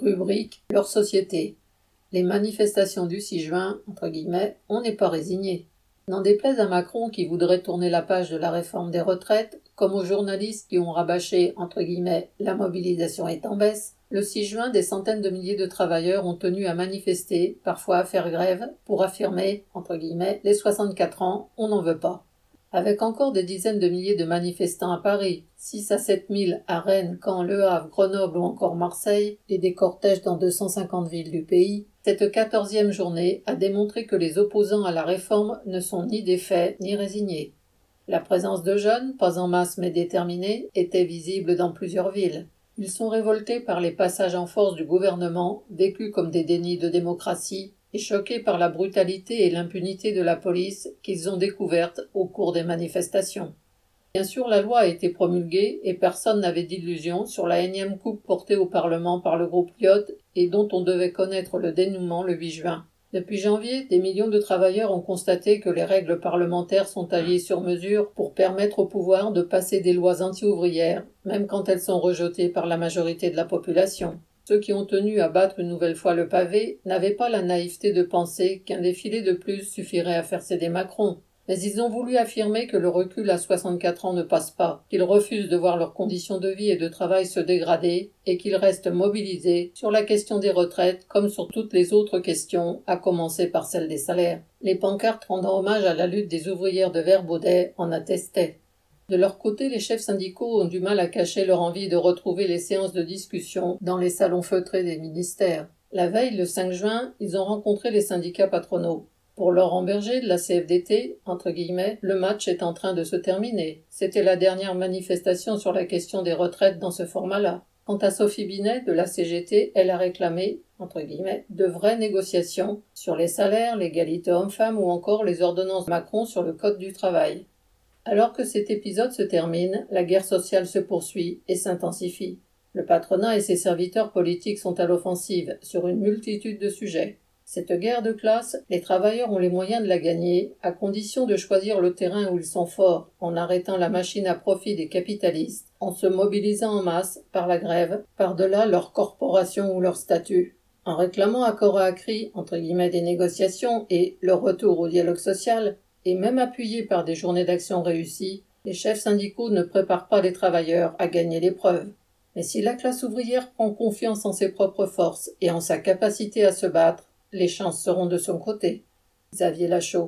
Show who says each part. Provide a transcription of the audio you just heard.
Speaker 1: Rubrique Leur société. Les manifestations du 6 juin, entre guillemets, on n'est pas résigné. N'en déplaise à Macron qui voudrait tourner la page de la réforme des retraites, comme aux journalistes qui ont rabâché, entre guillemets, la mobilisation est en baisse, le 6 juin, des centaines de milliers de travailleurs ont tenu à manifester, parfois à faire grève, pour affirmer, entre guillemets, les 64 ans, on n'en veut pas. Avec encore des dizaines de milliers de manifestants à Paris, 6 à 7 000 à Rennes, Caen, Le Havre, Grenoble ou encore Marseille, et des cortèges dans 250 villes du pays, cette quatorzième journée a démontré que les opposants à la réforme ne sont ni défaits ni résignés. La présence de jeunes, pas en masse mais déterminés, était visible dans plusieurs villes. Ils sont révoltés par les passages en force du gouvernement, vécus comme des dénis de démocratie, et choqués par la brutalité et l'impunité de la police qu'ils ont découverte au cours des manifestations. Bien sûr, la loi a été promulguée et personne n'avait d'illusion sur la énième coupe portée au Parlement par le groupe Lyot et dont on devait connaître le dénouement le 8 juin. Depuis janvier, des millions de travailleurs ont constaté que les règles parlementaires sont taillées sur mesure pour permettre au pouvoir de passer des lois anti-ouvrières, même quand elles sont rejetées par la majorité de la population. Ceux qui ont tenu à battre une nouvelle fois le pavé n'avaient pas la naïveté de penser qu'un défilé de plus suffirait à faire céder Macron. Mais ils ont voulu affirmer que le recul à 64 ans ne passe pas, qu'ils refusent de voir leurs conditions de vie et de travail se dégrader, et qu'ils restent mobilisés sur la question des retraites comme sur toutes les autres questions, à commencer par celle des salaires. Les pancartes rendant hommage à la lutte des ouvrières de Verbaudet en attestaient. De leur côté, les chefs syndicaux ont du mal à cacher leur envie de retrouver les séances de discussion dans les salons feutrés des ministères. La veille, le 5 juin, ils ont rencontré les syndicats patronaux. Pour Laurent Berger de la CFDT, le match est en train de se terminer. C'était la dernière manifestation sur la question des retraites dans ce format-là. Quant à Sophie Binet de la CGT, elle a réclamé, de vraies négociations sur les salaires, l'égalité homme-femme ou encore les ordonnances Macron sur le code du travail. Alors que cet épisode se termine, la guerre sociale se poursuit et s'intensifie. Le patronat et ses serviteurs politiques sont à l'offensive sur une multitude de sujets. Cette guerre de classe, les travailleurs ont les moyens de la gagner, à condition de choisir le terrain où ils sont forts, en arrêtant la machine à profit des capitalistes, en se mobilisant en masse, par la grève, par-delà leur corporation ou leur statut. En réclamant à corps à cri, entre guillemets, des négociations et le retour au dialogue social, et même appuyés par des journées d'action réussies, les chefs syndicaux ne préparent pas les travailleurs à gagner l'épreuve. Mais si la classe ouvrière prend confiance en ses propres forces et en sa capacité à se battre, les chances seront de son côté. Xavier Lachaud.